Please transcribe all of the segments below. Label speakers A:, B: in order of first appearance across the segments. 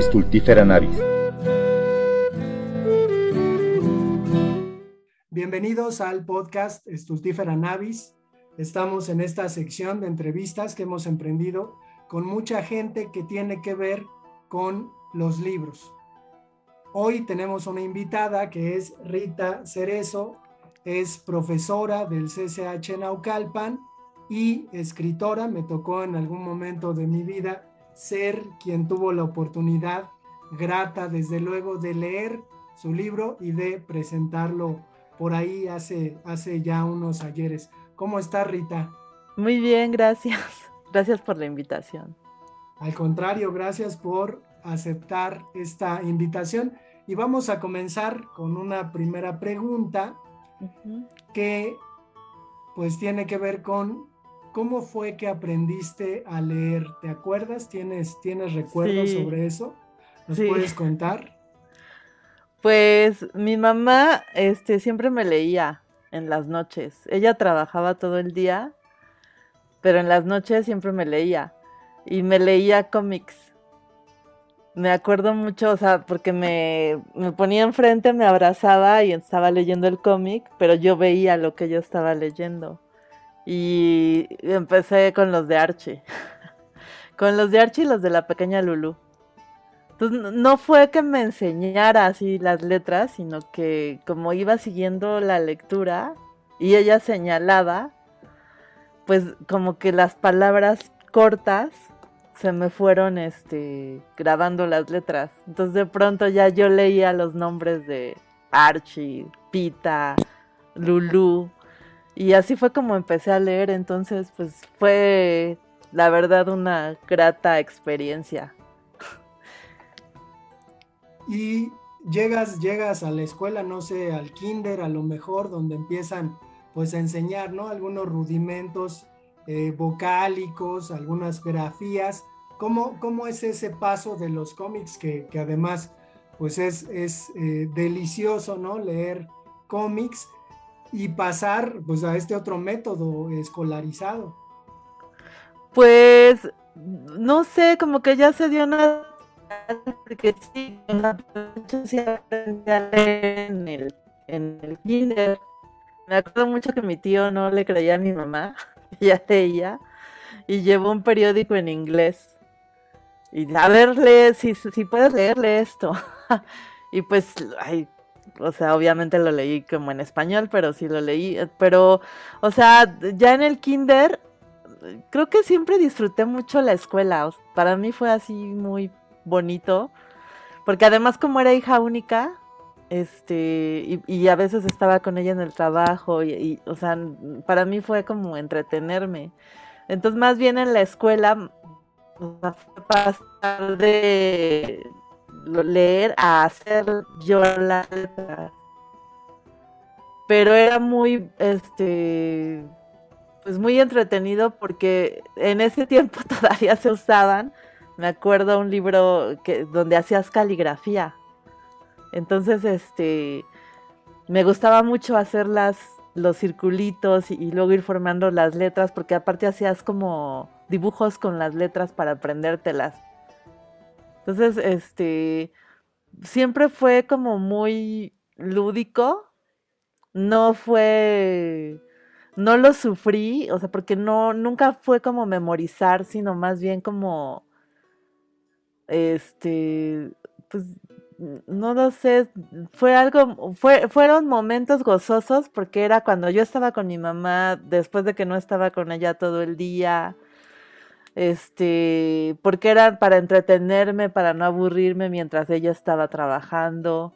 A: Stultifera navis.
B: Bienvenidos al podcast Stultifera navis. Estamos en esta sección de entrevistas que hemos emprendido con mucha gente que tiene que ver con los libros. Hoy tenemos una invitada que es Rita Cerezo, es profesora del CCH Naucalpan y escritora. Me tocó en algún momento de mi vida ser quien tuvo la oportunidad grata, desde luego, de leer su libro y de presentarlo por ahí hace, hace ya unos ayeres. ¿Cómo está Rita?
C: Muy bien, gracias. Gracias por la invitación.
B: Al contrario, gracias por aceptar esta invitación. Y vamos a comenzar con una primera pregunta que pues tiene que ver con ¿Cómo fue que aprendiste a leer? ¿Te acuerdas? ¿Tienes, tienes recuerdos sobre eso? ¿Nos puedes contar?
C: Pues mi mamá este, siempre me leía en las noches. Ella trabajaba todo el día, pero en las noches siempre me leía. Y me leía cómics. Me acuerdo mucho, o sea, porque me, me ponía enfrente, me abrazaba y estaba leyendo el cómic, pero yo veía lo que yo estaba leyendo. Y empecé con los de Archie. con los de Archie y los de la pequeña Lulu. Entonces no fue que me enseñara así las letras, sino que como iba siguiendo la lectura y ella señalaba, pues como que las palabras cortas se me fueron este grabando las letras. Entonces de pronto ya yo leía los nombres de Archie, Pita, Lulu, y así fue como empecé a leer, entonces pues fue la verdad una grata experiencia.
B: Y llegas, llegas a la escuela, no sé, al kinder a lo mejor, donde empiezan pues a enseñar, ¿no? Algunos rudimentos eh, vocálicos, algunas grafías. ¿Cómo, ¿Cómo, es ese paso de los cómics que, además pues es, es eh, delicioso, ¿no? Leer cómics y pasar pues a este otro método escolarizado?
C: Pues no sé, como que ya se dio una porque sí, en la en el, en el kinder. Me acuerdo mucho que mi tío no le creía a mi mamá, ya ella, y llevó un periódico en inglés. Y a ver, si, si puedes leerle esto. y pues, ay, o sea, obviamente lo leí como en español, pero sí lo leí, eh, pero, o sea, ya en el kinder, creo que siempre disfruté mucho la escuela, para mí fue así muy bonito, porque además como era hija única, este, y, a veces estaba con ella en el trabajo, y, o sea, para mí fue como entretenerme. Entonces, más bien en la escuela, fue pasar de leer a hacer yo la letra. Pero era muy, este, pues muy entretenido porque en ese tiempo todavía se usaban, me acuerdo un libro que, donde hacías caligrafía. Entonces, este, me gustaba mucho hacer las, los circulitos y, y, luego ir formando las letras, porque aparte hacías como dibujos con las letras para aprendértelas. Entonces, este, siempre fue como muy lúdico. No fue, no lo sufrí, o sea, porque no, nunca fue como memorizar, sino más bien como, este, pues, no lo sé, fue algo, fue, fueron momentos gozosos porque era cuando yo estaba con mi mamá, después de que no estaba con ella todo el día, este, porque eran para entretenerme, para no aburrirme mientras ella estaba trabajando.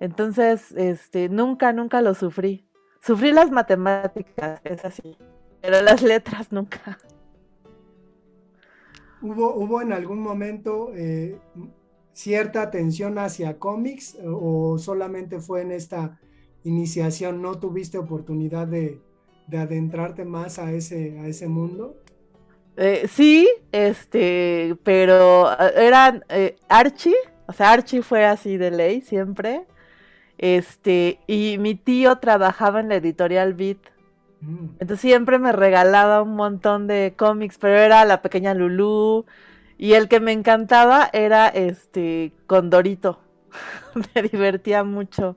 C: Entonces, este, nunca, nunca lo sufrí. Sufrí las matemáticas, es así, pero las letras nunca.
B: ¿Hubo, hubo en algún momento eh, cierta atención hacia cómics o solamente fue en esta iniciación? ¿No tuviste oportunidad de, de adentrarte más a ese, a ese mundo?
C: Eh, sí, este, pero eh, eran eh, Archie, o sea, Archie fue así de ley siempre. Este, y mi tío trabajaba en la editorial Beat. Mm. Entonces siempre me regalaba un montón de cómics, pero era la pequeña Lulu, Y el que me encantaba era este Condorito. me divertía mucho.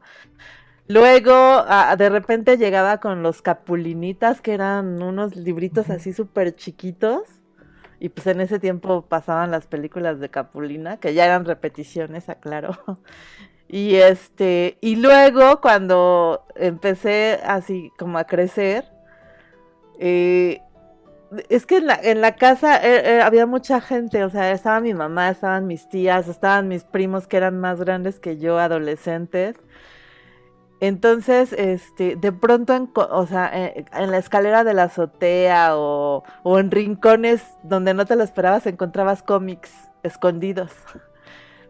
C: Luego, de repente llegaba con los Capulinitas, que eran unos libritos así súper chiquitos. Y pues en ese tiempo pasaban las películas de Capulina, que ya eran repeticiones, aclaro. Y este, y luego cuando empecé así como a crecer, eh, es que en la, en la casa eh, eh, había mucha gente, o sea, estaba mi mamá, estaban mis tías, estaban mis primos que eran más grandes que yo, adolescentes. Entonces, este, de pronto, en, o sea, en, la escalera de la azotea o, o, en rincones donde no te lo esperabas, encontrabas cómics escondidos.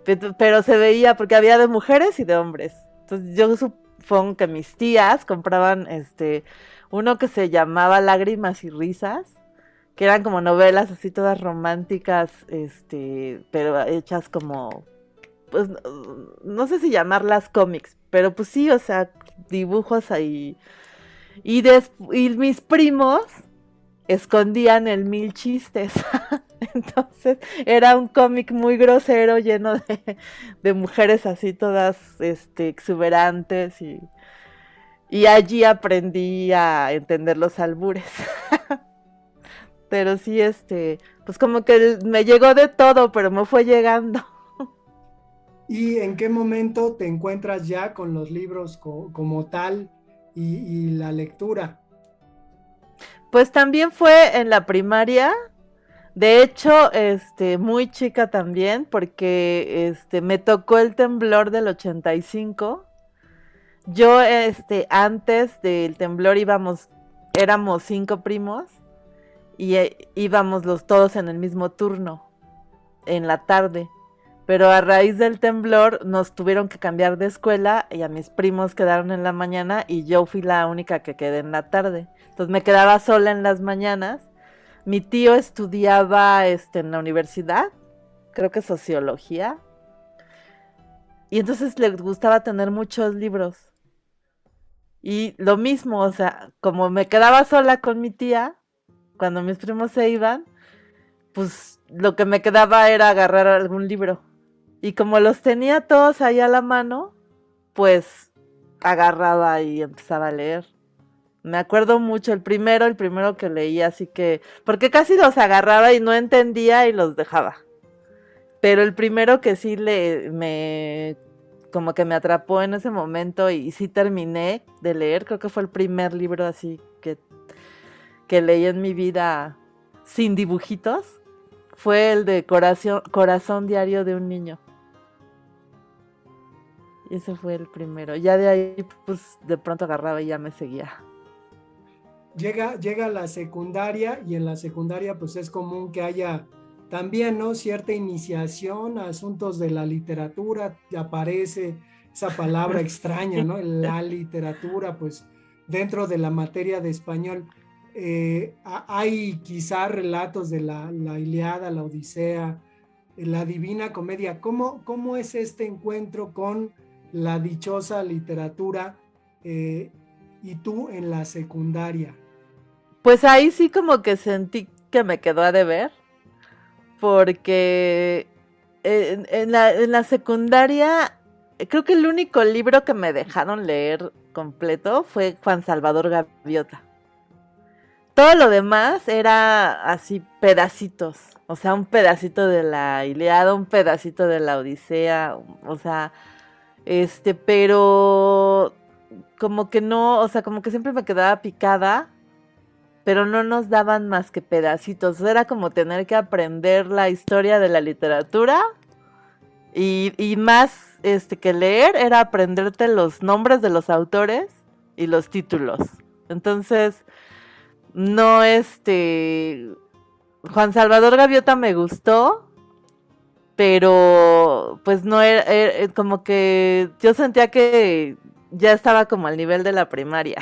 C: Pero se veía porque había de mujeres y de hombres. Entonces, yo supongo que mis tías compraban, este, uno que se llamaba Lágrimas y Risas, que eran como novelas así todas románticas, este, pero hechas como, pues, no sé si llamarlas cómics, pero pues sí, o sea, dibujos ahí. Y, y mis primos escondían el mil chistes. Entonces era un cómic muy grosero, lleno de, de, mujeres así todas este, exuberantes y, y allí aprendí a entender los albures. pero sí, este, pues como que me llegó de todo, pero me fue llegando.
B: ¿Y en qué momento te encuentras ya con los libros como tal y, la lectura?
C: Pues también fue en la primaria. De hecho, este, muy chica también, porque este, me tocó el temblor del 85. Yo, este, antes del temblor íbamos, éramos cinco primos y eh, íbamos los todos en el mismo turno, en la tarde pero a raíz del temblor nos tuvieron que cambiar de escuela y a mis primos quedaron en la mañana y yo fui la única que quedé en la tarde. Entonces me quedaba sola en las mañanas. Mi tío estudiaba este, en la universidad, creo que sociología. Y entonces le gustaba tener muchos libros. Y lo mismo, o sea, como me quedaba sola con mi tía, cuando mis primos se iban, pues lo que me quedaba era agarrar algún libro. Y como los tenía todos ahí a la mano, pues agarraba y empezaba a leer. Me acuerdo mucho, el primero, el primero que leí, así que, porque casi los agarraba y no entendía y los dejaba. Pero el primero que sí le, me, como que me atrapó en ese momento y sí terminé de leer, creo que fue el primer libro así que, que leí en mi vida sin dibujitos, fue el de Corazón, Corazón Diario de un Niño. Y ese fue el primero. Ya de ahí, pues de pronto agarraba y ya me seguía.
B: Llega, llega la secundaria y en la secundaria pues es común que haya también, ¿no? Cierta iniciación a asuntos de la literatura, aparece esa palabra extraña, ¿no? La literatura, pues dentro de la materia de español. Eh, hay quizá relatos de la, la, Iliada, la Odisea, la Divina Comedia. ¿Cómo, ¿Cómo es este encuentro con la dichosa literatura eh, y tú en la secundaria?
C: Pues ahí sí como que sentí que me quedó a deber, porque en, la, en la secundaria creo que el único libro que me dejaron leer completo fue Juan Salvador Gaviota. Todo lo demás era así pedacitos, o sea, un pedacito de la Iliada, un pedacito de la Odisea, o sea, este, pero como que no, o sea, como que siempre me quedaba picada, pero no nos daban más que pedacitos. Era como tener que aprender la historia de la literatura y, y más este, que leer era aprenderte los nombres de los autores y los títulos. Entonces, no este... Juan Salvador Gaviota me gustó, pero pues no era, eh, como que yo sentía que ya estaba como al nivel de la primaria.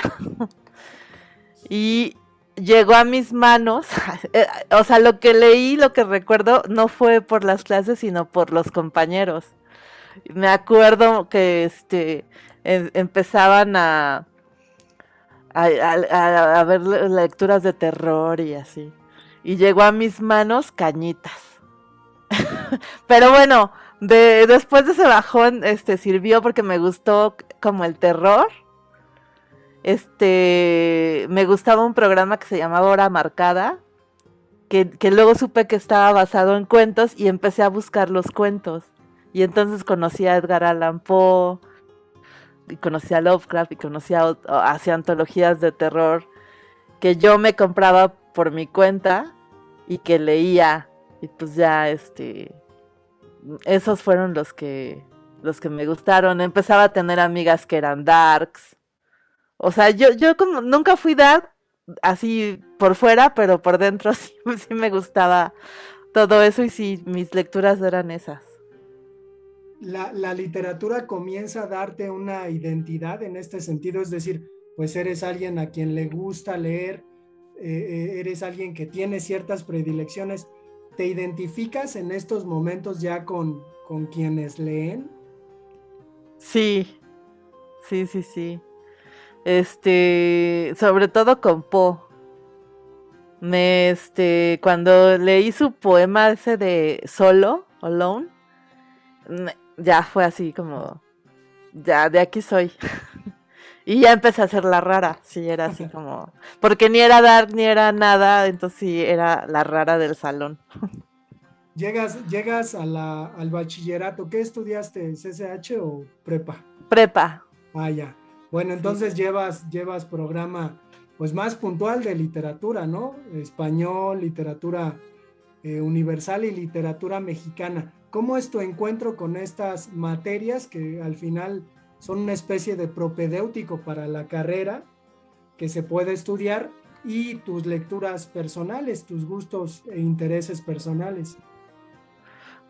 C: y llegó a mis manos, eh, o sea, lo que leí, lo que recuerdo, no fue por las clases, sino por los compañeros. Me acuerdo que este em, empezaban a, a, a ver lecturas de terror y así. Y llegó a mis manos cañitas Pero bueno, de, después de ese bajón, este, sirvió porque me gustó como el terror. Este, me gustaba un programa que se llamaba Hora Marcada, que, luego supe que estaba basado en cuentos y empecé a buscar los cuentos. Y entonces conocí a Edgar Allan Poe, y conocí a Lovecraft y conocí a, antologías de terror que yo me compraba por mi cuenta y que leía y pues ya este esos fueron los que los que me gustaron. Empezaba a tener amigas que eran darks. O sea yo yo como nunca fui dark así por fuera pero por dentro sí, sí me gustaba todo eso y sí mis lecturas eran esas.
B: La, la, literatura comienza a darte una identidad en este sentido, es decir, pues eres alguien a quien le gusta leer, eh, eh, eres alguien que tiene ciertas predilecciones, ¿te identificas en estos momentos ya con, con quienes leen?
C: Sí, sí, sí, sí. Este, sobre todo con Poe. Me, este, cuando leí su poema ese de Solo, Alone, ya fue así como, ya de aquí soy. y ya empecé a hacer la rara, sí, era así como, porque ni era dark ni era nada, entonces sí, era la rara del salón.
B: Llegas, llegas a la, al bachillerato, ¿qué estudiaste? ¿CCH o prepa?
C: Prepa.
B: Ah, ya. Bueno, entonces llevas, llevas programa pues más puntual de literatura, ¿no? Español, literatura eh, universal y literatura mexicana. ¿Cómo es tu encuentro con estas materias que al final son una especie de propedéutico para la carrera que se puede estudiar y tus lecturas personales, tus gustos e intereses personales?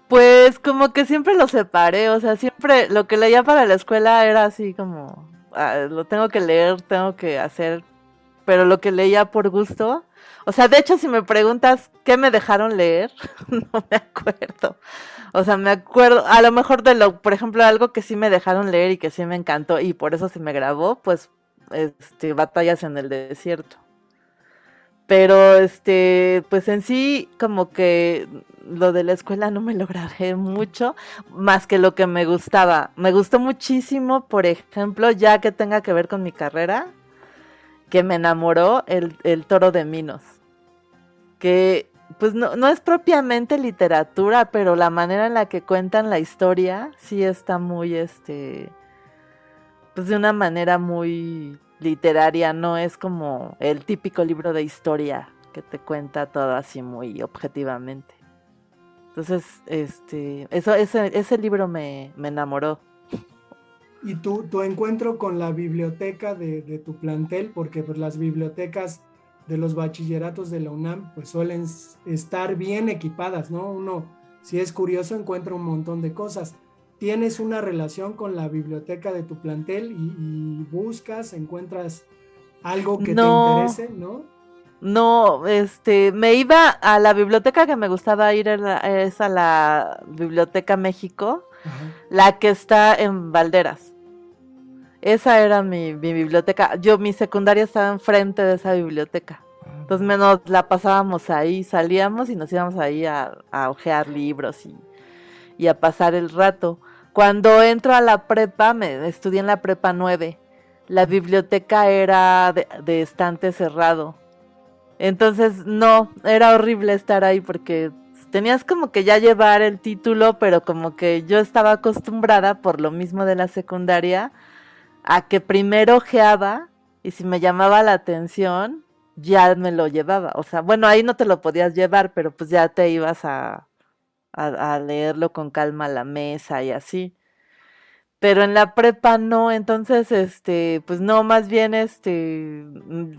C: Pues como que siempre lo separé, o sea, siempre lo que leía para la escuela era así como, ah, lo tengo que leer, tengo que hacer, pero lo que leía por gusto, o sea, de hecho si me preguntas qué me dejaron leer, no me acuerdo. O sea, me acuerdo, a lo mejor de lo, por ejemplo, algo que sí me dejaron leer y que sí me encantó y por eso se me grabó, pues, este, Batallas en el Desierto. Pero, este, pues en sí, como que lo de la escuela no me lo grabé mucho, más que lo que me gustaba. Me gustó muchísimo, por ejemplo, ya que tenga que ver con mi carrera, que me enamoró el, el toro de Minos. Que pues no, no es propiamente literatura, pero la manera en la que cuentan la historia sí está muy, este, pues de una manera muy literaria, no es como el típico libro de historia que te cuenta todo así muy objetivamente. Entonces, este, eso, ese, ese libro me, me enamoró.
B: Y tu, tu encuentro con la biblioteca de, de tu plantel, porque pues las bibliotecas de los bachilleratos de la UNAM, pues suelen estar bien equipadas, ¿no? Uno, si es curioso, encuentra un montón de cosas. Tienes una relación con la biblioteca de tu plantel y, buscas, encuentras algo que te interese, ¿no?
C: No, este, me iba a la biblioteca que me gustaba ir, es a la Biblioteca México, la que está en Valderas. Esa era mi, biblioteca. Yo, mi secundaria estaba enfrente de esa biblioteca. Entonces menos la pasábamos ahí, salíamos y nos íbamos ahí a, a ojear libros y, a pasar el rato. Cuando entro a la prepa, me estudié en la prepa 9. La biblioteca era de, de estante cerrado. Entonces, no, era horrible estar ahí porque tenías como que ya llevar el título, pero como que yo estaba acostumbrada por lo mismo de la secundaria a que primero ojeaba y si me llamaba la atención, ya me lo llevaba. O sea, bueno, ahí no te lo podías llevar, pero pues ya te ibas a, a, leerlo con calma a la mesa y así. Pero en la prepa no, entonces, este, pues no, más bien, este,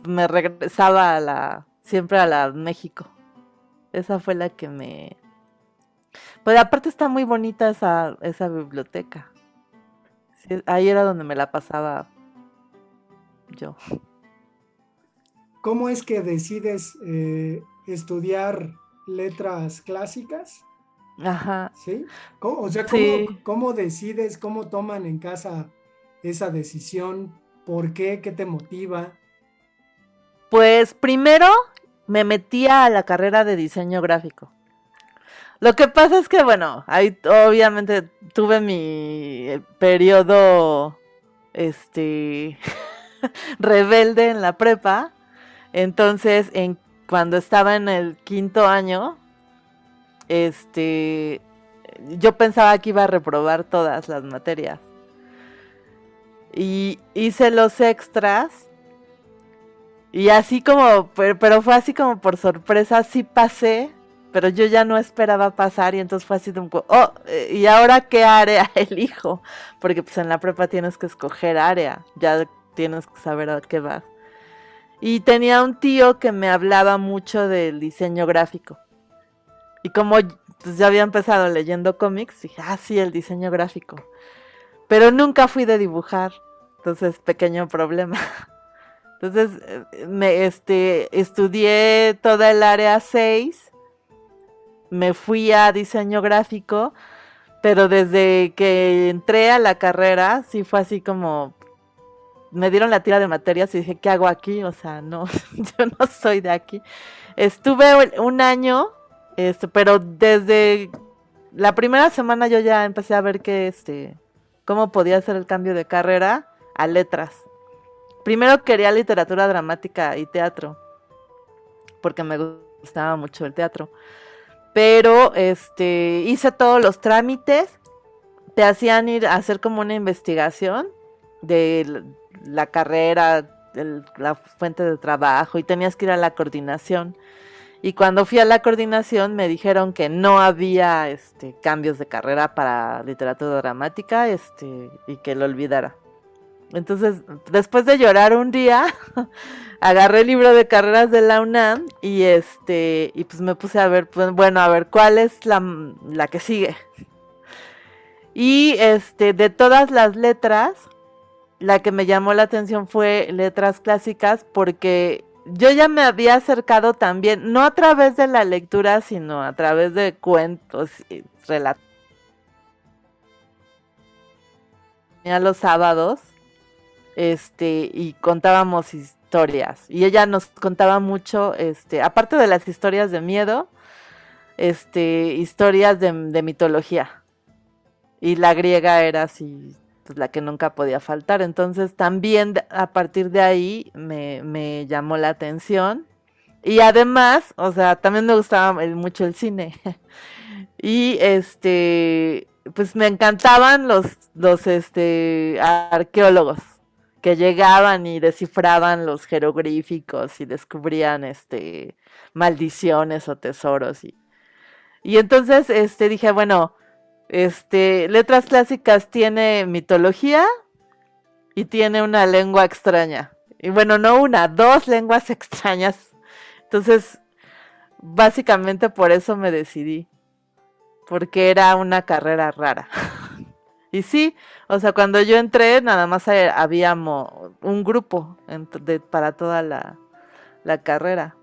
C: me regresaba a la, siempre a la México. Esa fue la que me... Pues aparte está muy bonita esa, esa biblioteca ahí era donde me la pasaba yo.
B: ¿Cómo es que decides eh, estudiar letras clásicas?
C: Ajá.
B: ¿Sí? O sea, ¿cómo, decides, cómo toman en casa esa decisión? ¿Por qué? ¿Qué te motiva?
C: Pues primero me metí a la carrera de diseño gráfico. Lo que pasa es que, bueno, ahí obviamente tuve mi eh, periodo, este, rebelde en la prepa. Entonces, en, cuando estaba en el quinto año, este, yo pensaba que iba a reprobar todas las materias. Y hice los extras. Y así como, pero, fue así como por sorpresa, sí pasé, pero yo ya no esperaba pasar y entonces fue así de un poco, oh, eh, ¿y ahora qué área elijo? Porque pues en la prepa tienes que escoger área, ya tienes que saber a qué vas. Y tenía un tío que me hablaba mucho del diseño gráfico. Y como pues, ya había empezado leyendo cómics, dije, ah, sí, el diseño gráfico. Pero nunca fui de dibujar. Entonces, pequeño problema. Entonces, eh, me este, estudié toda el área 6. Me fui a diseño gráfico. Pero desde que entré a la carrera, sí fue así como. Me dieron la tira de materias y dije, ¿qué hago aquí? O sea, no, yo no soy de aquí. Estuve un año este, pero desde la primera semana yo ya empecé a ver que este cómo podía hacer el cambio de carrera a letras. Primero quería literatura dramática y teatro, porque me gustaba mucho el teatro. Pero este hice todos los trámites, te hacían ir a hacer como una investigación de la carrera, la fuente de trabajo y tenías que ir a la coordinación. Y cuando fui a la coordinación me dijeron que no había este, cambios de carrera para literatura dramática este, y que lo olvidara. Entonces, después de llorar un día, agarré el libro de carreras de la UNAM y este y pues me puse a ver, pues, bueno, a ver cuál es la, la que sigue. Y este de todas las letras, la que me llamó la atención fue letras clásicas porque yo ya me había acercado también, no a través de la lectura, sino a través de cuentos y relatos. los sábados, este, y contábamos historias. Y ella nos contaba mucho, este, aparte de las historias de miedo, este, historias de, mitología. Y la griega era así pues, la que nunca podía faltar. Entonces también a partir de ahí me, llamó la atención. Y además, o sea, también me gustaba mucho el cine. y este, pues me encantaban los, los este, arqueólogos que llegaban y descifraban los jeroglíficos y descubrían este maldiciones o tesoros y, y entonces este dije, bueno, este, Letras Clásicas tiene mitología y tiene una lengua extraña. Y bueno, no una, dos lenguas extrañas. Entonces, básicamente por eso me decidí. Porque era una carrera rara. y sí, o sea, cuando yo entré, nada más había un grupo para toda la, la carrera.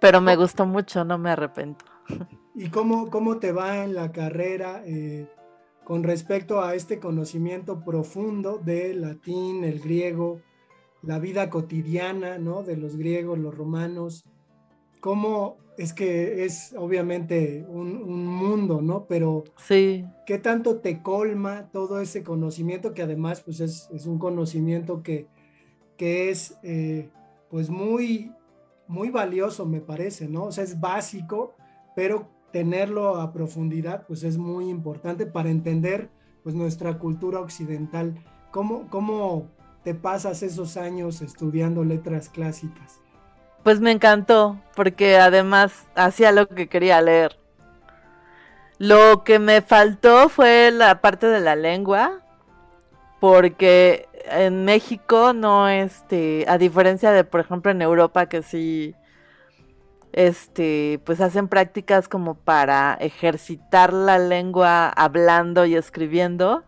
C: Pero me gustó mucho, no me arrepiento.
B: ¿Y cómo, cómo te va en la carrera eh, con respecto a este conocimiento profundo del latín, el griego, la vida cotidiana, ¿no? De los griegos, los romanos. ¿Cómo es que es obviamente un, mundo, ¿no? Pero
C: sí.
B: ¿qué tanto te colma todo ese conocimiento que además pues es, un conocimiento que, que es eh, pues muy, muy valioso, me parece, ¿no? O sea, es básico, pero tenerlo a profundidad, pues es muy importante para entender pues nuestra cultura occidental. ¿Cómo, cómo te pasas esos años estudiando letras clásicas?
C: Pues me encantó, porque además hacía lo que quería leer. Lo que me faltó fue la parte de la lengua, porque en México no, este, a diferencia de, por ejemplo, en Europa, que sí este, pues hacen prácticas como para ejercitar la lengua hablando y escribiendo.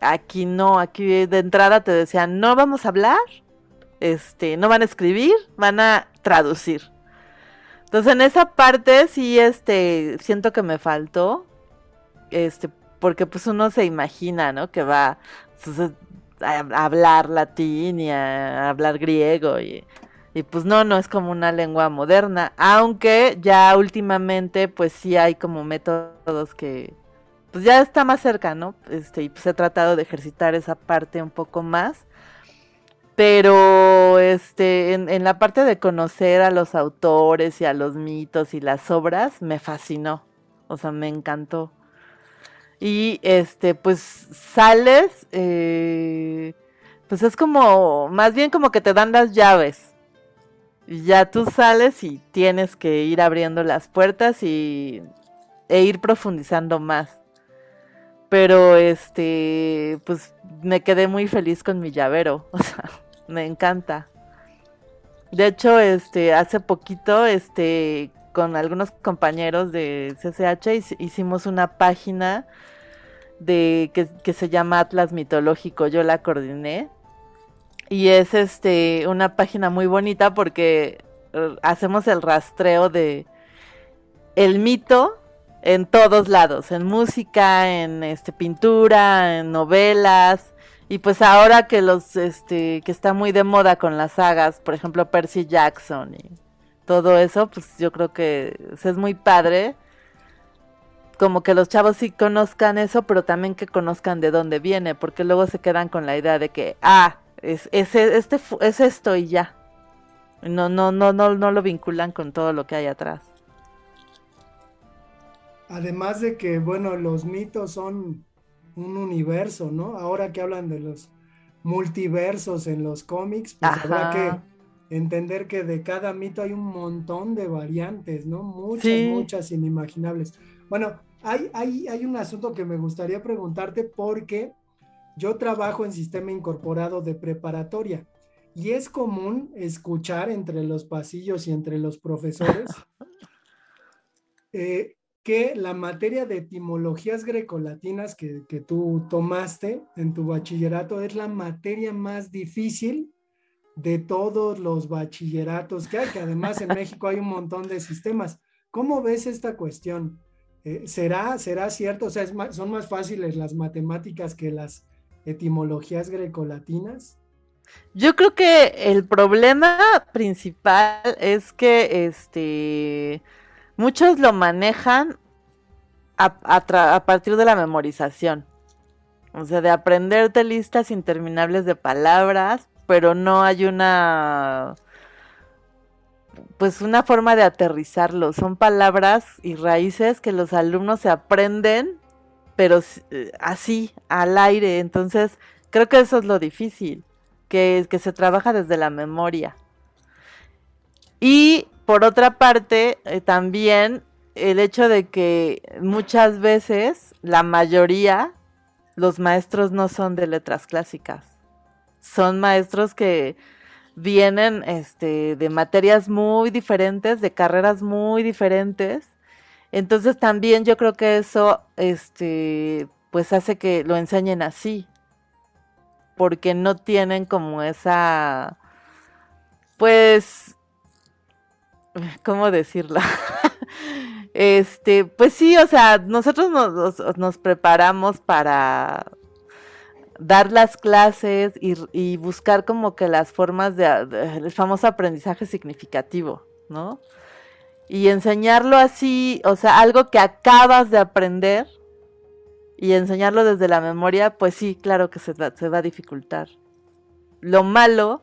C: Aquí no, aquí de entrada te decían, no vamos a hablar, este, no van a escribir, van a traducir. Entonces en esa parte sí, este, siento que me faltó, este, porque pues uno se imagina, ¿no? Que va a hablar latín y a hablar griego y Y pues no, no es como una lengua moderna, aunque ya últimamente pues sí hay como métodos que pues ya está más cerca, ¿no? Este, y pues he tratado de ejercitar esa parte un poco más. Pero este, en, la parte de conocer a los autores y a los mitos y las obras, me fascinó. O sea, me encantó. Y este, pues sales, eh, pues es como, más bien como que te dan las llaves. Ya tú sales y tienes que ir abriendo las puertas y, e ir profundizando más. Pero este, pues me quedé muy feliz con mi llavero. O sea, me encanta. De hecho, este, hace poquito, este, con algunos compañeros de CCH hicimos una página de que, se llama Atlas Mitológico, yo la coordiné. Y es este una página muy bonita porque eh, hacemos el rastreo de el mito en todos lados, en música, en este pintura, en novelas, y pues ahora que los este que está muy de moda con las sagas, por ejemplo Percy Jackson y todo eso, pues yo creo que es muy padre. Como que los chavos sí conozcan eso, pero también que conozcan de dónde viene, porque luego se quedan con la idea de que, ah, es, es, este, es esto y ya. No, no, no, no, no lo vinculan con todo lo que hay atrás.
B: Además de que, bueno, los mitos son un universo, ¿no? Ahora que hablan de los multiversos en los cómics, pues habrá que entender que de cada mito hay un montón de variantes, ¿no? Muchas, muchas inimaginables. Bueno, hay, hay, hay un asunto que me gustaría preguntarte porque yo trabajo en sistema incorporado de preparatoria y es común escuchar entre los pasillos y entre los profesores eh, que la materia de etimologías grecolatinas que, que tú tomaste en tu bachillerato es la materia más difícil de todos los bachilleratos que hay, que además en México hay un montón de sistemas. ¿Cómo ves esta cuestión? Eh, ¿será, ¿Será cierto? O sea, ¿son más fáciles las matemáticas que las etimologías grecolatinas?
C: Yo creo que el problema principal es que este, muchos lo manejan a, partir de la memorización. O sea, de aprenderte listas interminables de palabras pero no hay una pues una forma de aterrizarlo. Son palabras y raíces que los alumnos se aprenden, pero eh, así, al aire. Entonces, creo que eso es lo difícil, que, que se trabaja desde la memoria. Y por otra parte, eh, también el hecho de que muchas veces, la mayoría, los maestros no son de letras clásicas son maestros que vienen este, de materias muy diferentes, de carreras muy diferentes. Entonces también yo creo que eso este, pues hace que lo enseñen así. Porque no tienen como esa pues ¿cómo decirlo? este, pues sí, o sea, nosotros nos, nos preparamos para dar las clases y, buscar como que las formas de, el famoso aprendizaje significativo, ¿no? Y enseñarlo así, o sea, algo que acabas de aprender y enseñarlo desde la memoria, pues sí, claro que se va, se va a dificultar. Lo malo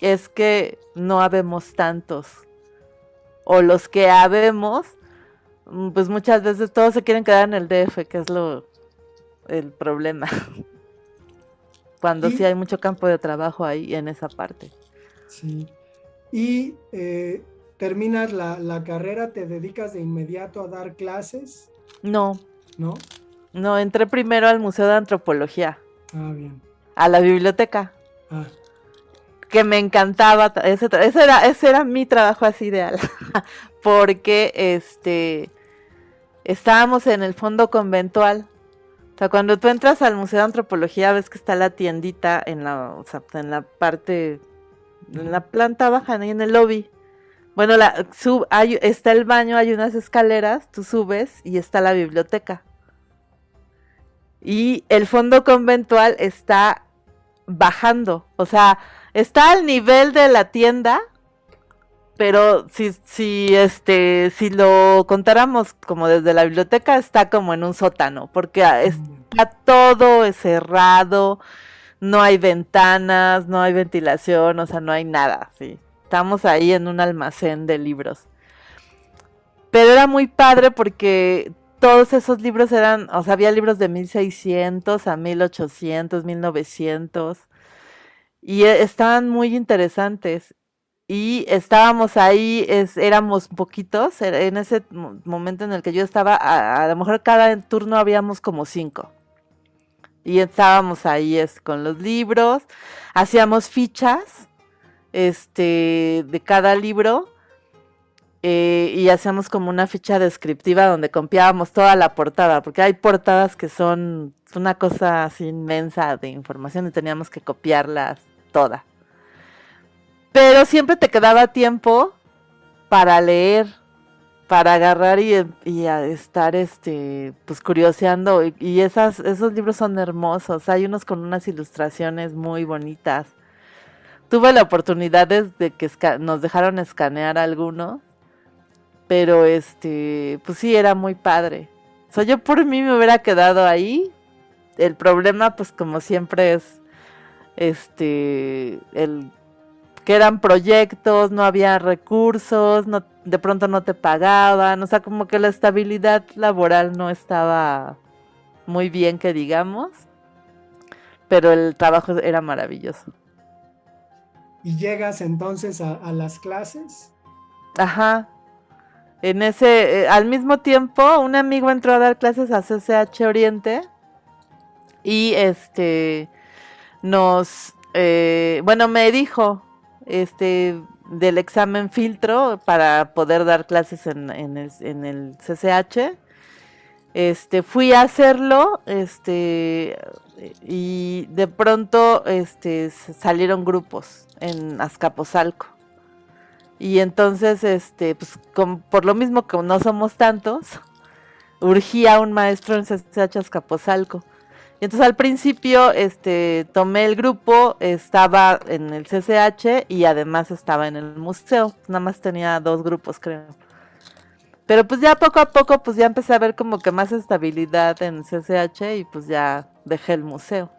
C: es que no habemos tantos. O los que habemos, mm, pues muchas veces todos se quieren quedar en el DF, que es lo el problema. cuando sí hay mucho campo de trabajo ahí en esa parte.
B: Sí. Y eh, terminas la, carrera, ¿te dedicas de inmediato a dar clases?
C: No.
B: ¿No?
C: No, entré primero al Museo de Antropología.
B: Ah, bien.
C: A la biblioteca.
B: Ah.
C: Que me encantaba. Ese, era, ese era mi trabajo así ideal. Porque este estábamos en el fondo conventual o sea, cuando tú entras al Museo de Antropología ves que está la tiendita en la, o sea, en la parte, en la planta baja, ahí en el lobby. Bueno, la, sub, hay, está el baño, hay unas escaleras, tú subes y está la biblioteca. Y el fondo conventual está bajando, o sea, está al nivel de la tienda, pero si, si, este, si lo contáramos como desde la biblioteca, está como en un sótano, porque está todo cerrado, no hay ventanas, no hay ventilación, o sea, no hay nada, sí. Estamos ahí en un almacén de libros. Pero era muy padre porque todos esos libros eran, o sea, había libros de 1600 a 1800, 1900 y e, estaban muy interesantes. Y estábamos ahí, es, éramos poquitos, en ese momento en el que yo estaba, a, lo mejor cada turno habíamos como cinco. Y estábamos ahí es, con los libros, hacíamos fichas este, de cada libro eh, y hacíamos como una ficha descriptiva donde copiábamos toda la portada, porque hay portadas que son una cosa así inmensa de información y teníamos que copiarlas toda. Pero siempre te quedaba tiempo para leer, para agarrar y, estar este pues curioseando. Y, esos libros son hermosos. Hay unos con unas ilustraciones muy bonitas. Tuve la oportunidad de que nos dejaron escanear algunos pero este pues sí era muy padre. O yo por mí me hubiera quedado ahí. El problema pues como siempre es este el que eran proyectos, no había recursos, no, de pronto no te pagaban, o sea, como que la estabilidad laboral no estaba muy bien, que digamos, pero el trabajo era maravilloso.
B: ¿Y llegas entonces a, las clases?
C: Ajá. En ese, eh, al mismo tiempo, un amigo entró a dar clases a CCH Oriente y este nos, eh, bueno, me dijo, este del examen filtro para poder dar clases en, el, CCH. Este, fui a hacerlo, este, y de pronto, este, salieron grupos en Azcapotzalco. Y entonces, este, pues, por lo mismo que no somos tantos, urgía un maestro en CCH Azcapotzalco. Y entonces al principio este, tomé el grupo, estaba en el CCH y además estaba en el museo. Nada más tenía dos grupos, creo. Pero pues ya poco a poco pues ya empecé a ver como que más estabilidad en CCH y pues ya dejé el museo.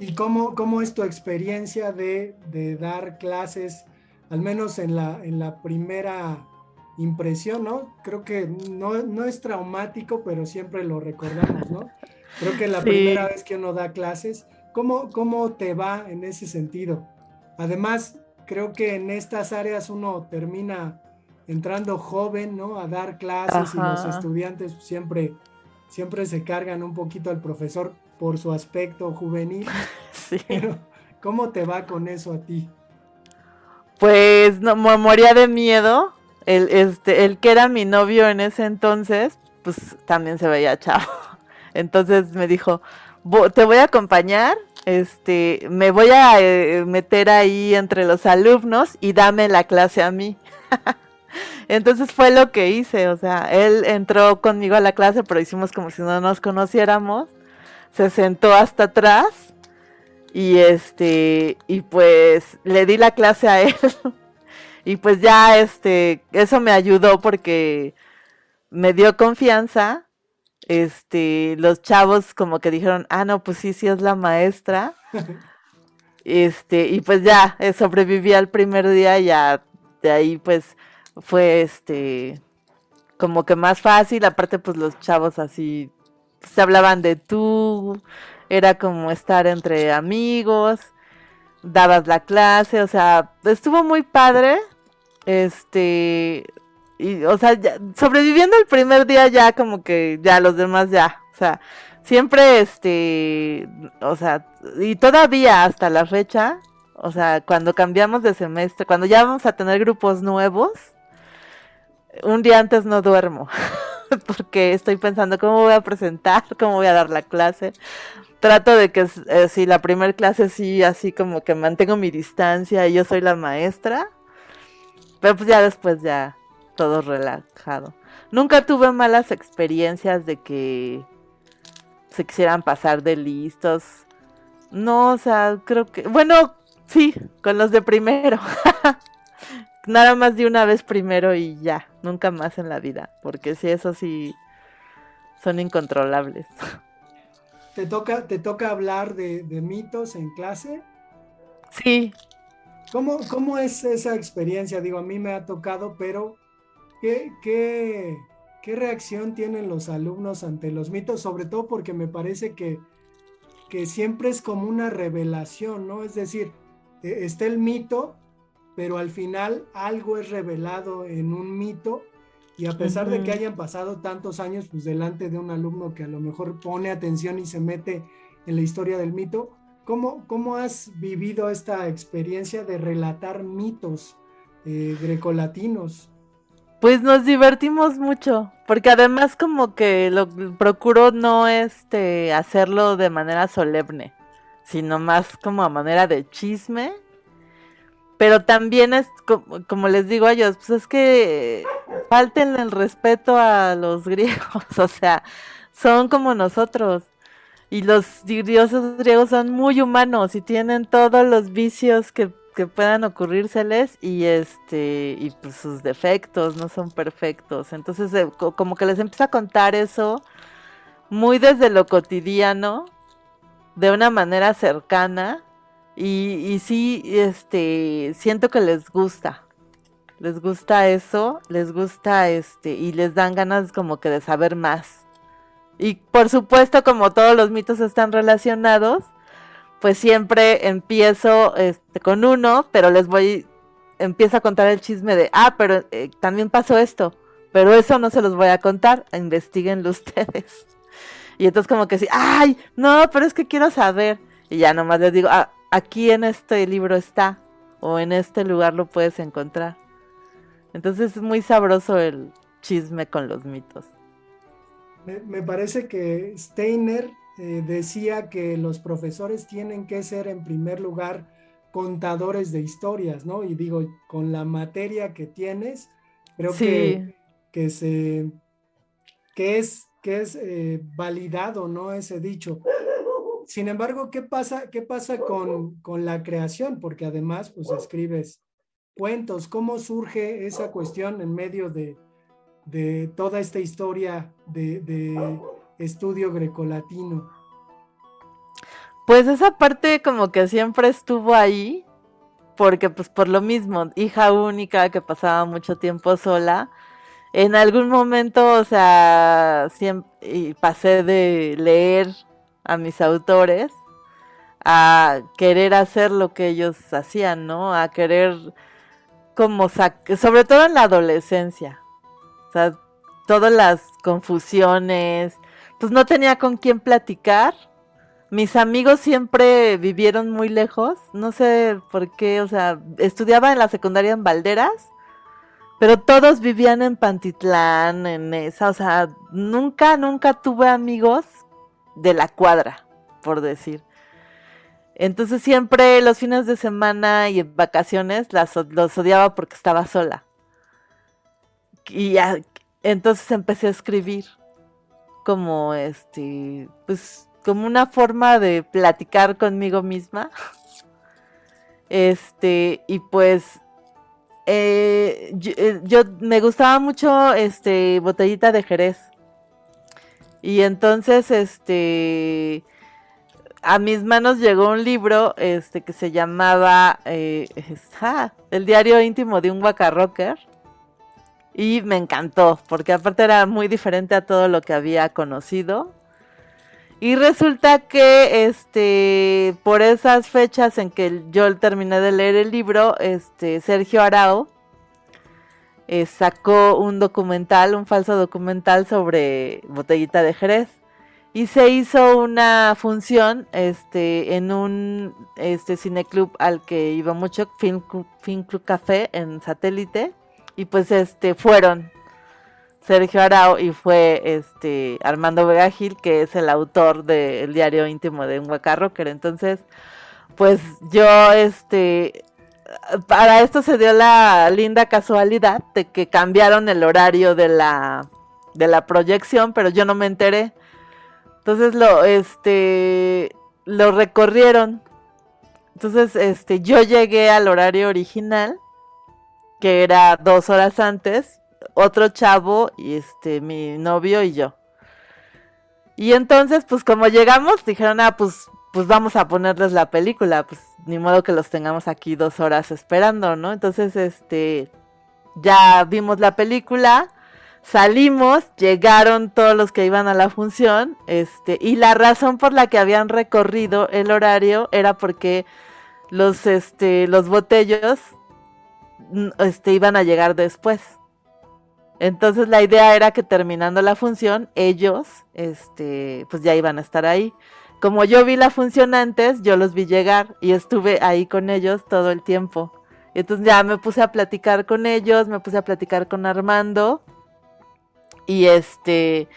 B: ¿Y cómo, cómo es tu experiencia de, de dar clases, al menos en la, en la primera impresión, ¿no? Creo que no, es traumático, pero siempre lo recordamos, ¿no? Creo que la primera vez que uno da clases, ¿cómo, ¿cómo te va en ese sentido? Además, creo que en estas áreas uno termina entrando joven, ¿no? A dar clases y los estudiantes siempre, siempre se cargan un poquito al profesor por su aspecto juvenil. Sí. Pero, ¿cómo te va con eso a ti?
C: Pues no, me moría de miedo el, este, el que era mi novio en ese entonces, pues también se veía chavo. Entonces me dijo, te voy a acompañar, este, me voy a eh, meter ahí entre los alumnos y dame la clase a mí. Entonces fue lo que hice, o sea, él entró conmigo a la clase, pero hicimos como si no nos conociéramos. Se sentó hasta atrás y este, y pues le di la clase a él. Y pues ya, este, eso me ayudó porque me dio confianza. Este, los chavos como que dijeron, ah, no, pues sí, sí es la maestra. este, y pues ya, eh, sobreviví al primer día, ya de ahí pues fue este, como que más fácil. Aparte, pues los chavos así se hablaban de tú, era como estar entre amigos, dabas la clase, o sea, estuvo muy padre. Este, y, o sea, sobreviviendo el primer día ya como que ya los demás ya, o sea, siempre este, o sea, y todavía hasta la fecha, o sea, cuando cambiamos de semestre, cuando ya vamos a tener grupos nuevos, un día antes no duermo, porque estoy pensando cómo voy a presentar, cómo voy a dar la clase. Trato de que eh, si la primera clase sí, así como que mantengo mi distancia y yo soy la maestra, pero pues ya después ya todo relajado. Nunca tuve malas experiencias de que se quisieran pasar de listos. No, o sea, creo que... Bueno, sí, con los de primero. nada más de una vez primero y ya, nunca más en la vida, porque si eso sí son incontrolables.
B: ¿Te toca, te toca hablar de, mitos en clase?
C: Sí.
B: ¿Cómo, ¿Cómo, es esa experiencia? Digo, a mí me ha tocado, pero ¿qué, qué, qué reacción tienen los alumnos ante los mitos? Sobre todo porque me parece que, que siempre es como una revelación, ¿no? Es decir, e, está el mito, pero al final algo es revelado en un mito y a pesar de que hayan pasado tantos años, pues delante de un alumno que a lo mejor pone atención y se mete en la historia del mito, ¿cómo, cómo has vivido esta experiencia de relatar mitos eh, grecolatinos?
C: Pues nos divertimos mucho, porque además como que lo procuro no este hacerlo de manera solemne, sino más como a manera de chisme pero también es, como, les digo a ellos, pues es que falten el respeto a los griegos, o sea, son como nosotros. Y los dioses griegos son muy humanos y tienen todos los vicios que, que puedan ocurrírseles y este y pues sus defectos no son perfectos. Entonces eh, como que les empiezo a contar eso muy desde lo cotidiano, de una manera cercana y, y sí, este, siento que les gusta. Les gusta eso, les gusta este, y les dan ganas como que de saber más. Y por supuesto, como todos los mitos están relacionados, pues siempre empiezo este, con uno, pero les voy, empiezo a contar el chisme de, ah, pero eh, también pasó esto, pero eso no se los voy a contar, investiguenlo ustedes. Y entonces como que sí, ay, no, pero es que quiero saber. Y ya nomás les digo, ah, aquí en este libro está o en este lugar lo puedes encontrar. Entonces es muy sabroso el chisme con los mitos.
B: Me, parece que Steiner eh, decía que los profesores tienen que ser en primer lugar contadores de historias, ¿no? Y digo, con la materia que tienes, creo que, que, se, que es, que es eh, validado, ¿no? Ese dicho sin embargo, ¿qué pasa, qué pasa con, la creación? Porque además, pues escribes cuentos. ¿Cómo surge esa cuestión en medio de, toda esta historia de, estudio grecolatino?
C: Pues esa parte como que siempre estuvo ahí, porque pues por lo mismo, hija única que pasaba mucho tiempo sola, en algún momento, o sea, siempre, pasé de leer a mis autores a querer hacer lo que ellos hacían, ¿no? A querer como sobre todo en la adolescencia. O sea, todas las confusiones, pues no tenía con quién platicar. Mis amigos siempre vivieron muy lejos, no sé por qué, o sea, estudiaba en la secundaria en Valderas, pero todos vivían en Pantitlán, en esa, o sea, nunca, nunca tuve amigos de la cuadra, por decir. Entonces siempre los fines de semana y vacaciones las, los odiaba porque estaba sola. Y ya, entonces empecé a escribir como este, pues como una forma de platicar conmigo misma. Este, y pues eh, yo, eh, yo, me gustaba mucho este botellita de Jerez. Y entonces, este, a mis manos llegó un libro, este, que se llamaba, eh, El diario íntimo de un rocker Y me encantó, porque aparte era muy diferente a todo lo que había conocido. Y resulta que, este, por esas fechas en que yo terminé de leer el libro, este, Sergio Arao, eh, sacó un documental, un falso documental sobre botellita de Jerez. Y se hizo una función este, en un este, cineclub al que iba mucho, Film Club, Café en satélite. Y pues este fueron Sergio Arao y fue este Armando Vega Gil, que es el autor del diario íntimo de un Rocker. Entonces, pues yo este para esto se dio la linda casualidad de que cambiaron el horario de la, de la proyección, pero yo no me enteré. Entonces lo, este, lo recorrieron. Entonces, este, yo llegué al horario original que era dos horas antes, otro chavo y este, mi novio y yo. Y entonces, pues como llegamos, dijeron, ah, pues, pues vamos a ponerles la película, pues ni modo que los tengamos aquí dos horas esperando, ¿no? Entonces, este, ya vimos la película, salimos, llegaron todos los que iban a la función, este, y la razón por la que habían recorrido el horario era porque los, este, los botellos, este, iban a llegar después. Entonces la idea era que terminando la función, ellos, este, pues ya iban a estar ahí. Como yo vi la función antes, yo los vi llegar y estuve ahí con ellos todo el tiempo. Entonces ya me puse a platicar con ellos, me puse a platicar con Armando y este,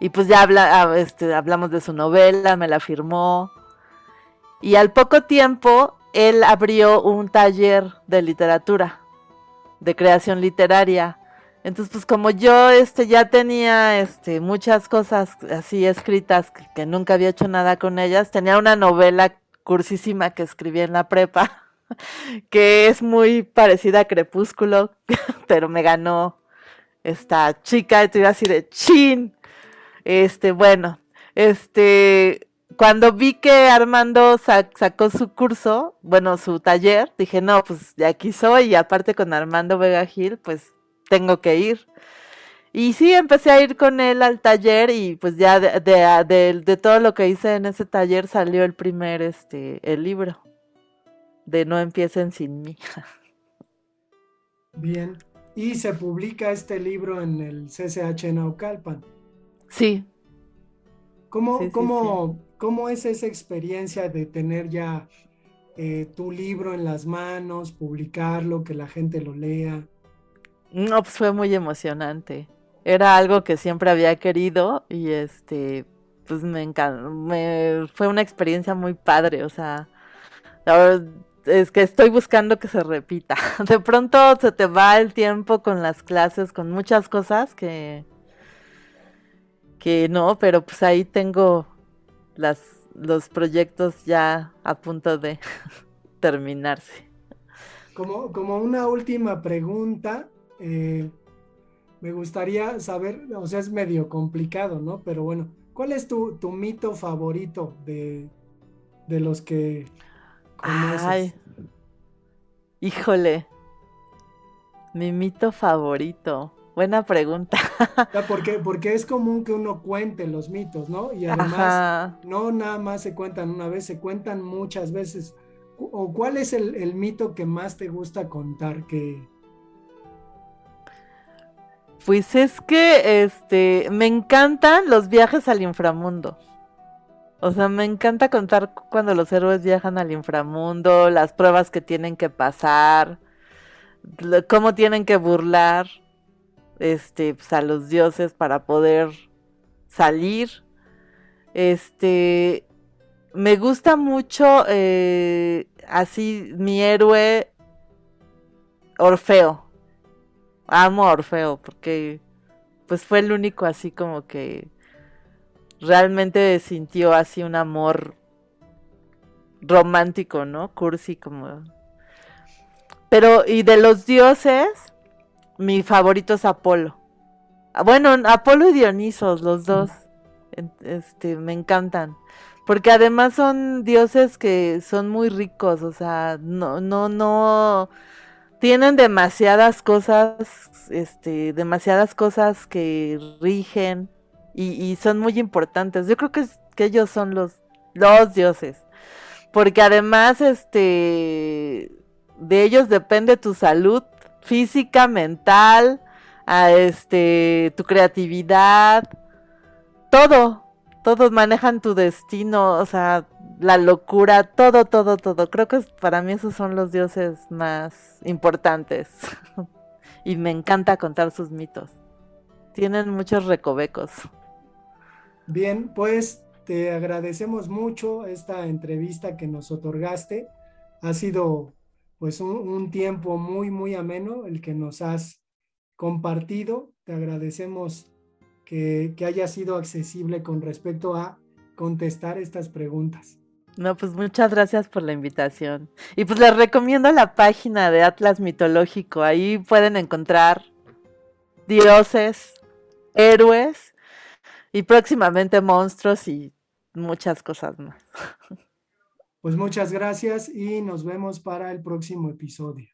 C: y pues ya habla, este, hablamos de su novela, me la firmó. Y al poco tiempo, él abrió un taller de literatura, de creación literaria. Entonces, pues como yo este, ya tenía este, muchas cosas así escritas que, nunca había hecho nada con ellas, tenía una novela cursísima que escribí en la prepa, que es muy parecida a Crepúsculo, pero me ganó esta chica, y te iba así de chin. Este, bueno, este, cuando vi que Armando sacó su curso, bueno, su taller, dije, no, pues de aquí soy, y aparte con Armando Vega Gil, pues tengo que ir. Y sí, empecé a ir con él al taller y pues ya de, de, todo lo que hice en ese taller salió el primer, este, el libro de No empiecen sin mí.
B: Bien. Y se publica este libro en el CCH Naucalpan.
C: Sí.
B: ¿Cómo, cómo, es esa experiencia de tener ya eh, tu libro en las manos, publicarlo, que la gente lo lea?
C: No, pues fue muy emocionante. Era algo que siempre había querido y este, pues me encantó. Fue una experiencia muy padre, o sea, es que estoy buscando que se repita. De pronto se te va el tiempo con las clases, con muchas cosas que, que no, pero pues ahí tengo las, los proyectos ya a punto de terminarse.
B: Como, como una última pregunta, eh, me gustaría saber, o sea, es medio complicado, ¿no? Pero bueno, ¿cuál es tu, mito favorito de, los que conoces? Ay,
C: híjole, mi mito favorito. Buena pregunta.
B: Porque, porque es común que uno cuente los mitos, ¿no? Y además, no nada más se cuentan una vez, se cuentan muchas veces. ¿O cuál es el, el mito que más te gusta contar? Que,
C: pues es que este me encantan los viajes al inframundo. O sea, me encanta contar cuando los héroes viajan al inframundo, las pruebas que tienen que pasar, cómo tienen que burlar este pues, a los dioses para poder salir. Este me gusta mucho eh, así mi héroe Orfeo amo a Orfeo porque pues fue el único así como que realmente sintió así un amor romántico, ¿no? Cursi como... Pero, y de los dioses, mi favorito es Apolo. Ah, bueno, Apolo y Dionisos, los dos, este, me encantan. Porque además son dioses que son muy ricos, o sea, no, no, no, tienen demasiadas cosas, este, demasiadas cosas que rigen y, son muy importantes. Yo creo que, es, que ellos son los, los dioses. Porque además, este, de ellos depende tu salud física, mental, a este, tu creatividad, todo, todos manejan tu destino, o sea, la locura, todo, todo, todo. Creo que para mí esos son los dioses más importantes. y me encanta contar sus mitos. Tienen muchos recovecos.
B: Bien, pues te agradecemos mucho esta entrevista que nos otorgaste. Ha sido pues un, tiempo muy, muy ameno el que nos has compartido. Te agradecemos que, que haya sido accesible con respecto a contestar estas preguntas.
C: No, pues muchas gracias por la invitación. Y pues les recomiendo la página de Atlas Mitológico. Ahí pueden encontrar dioses, héroes y próximamente monstruos y muchas cosas más.
B: Pues muchas gracias y nos vemos para el próximo episodio.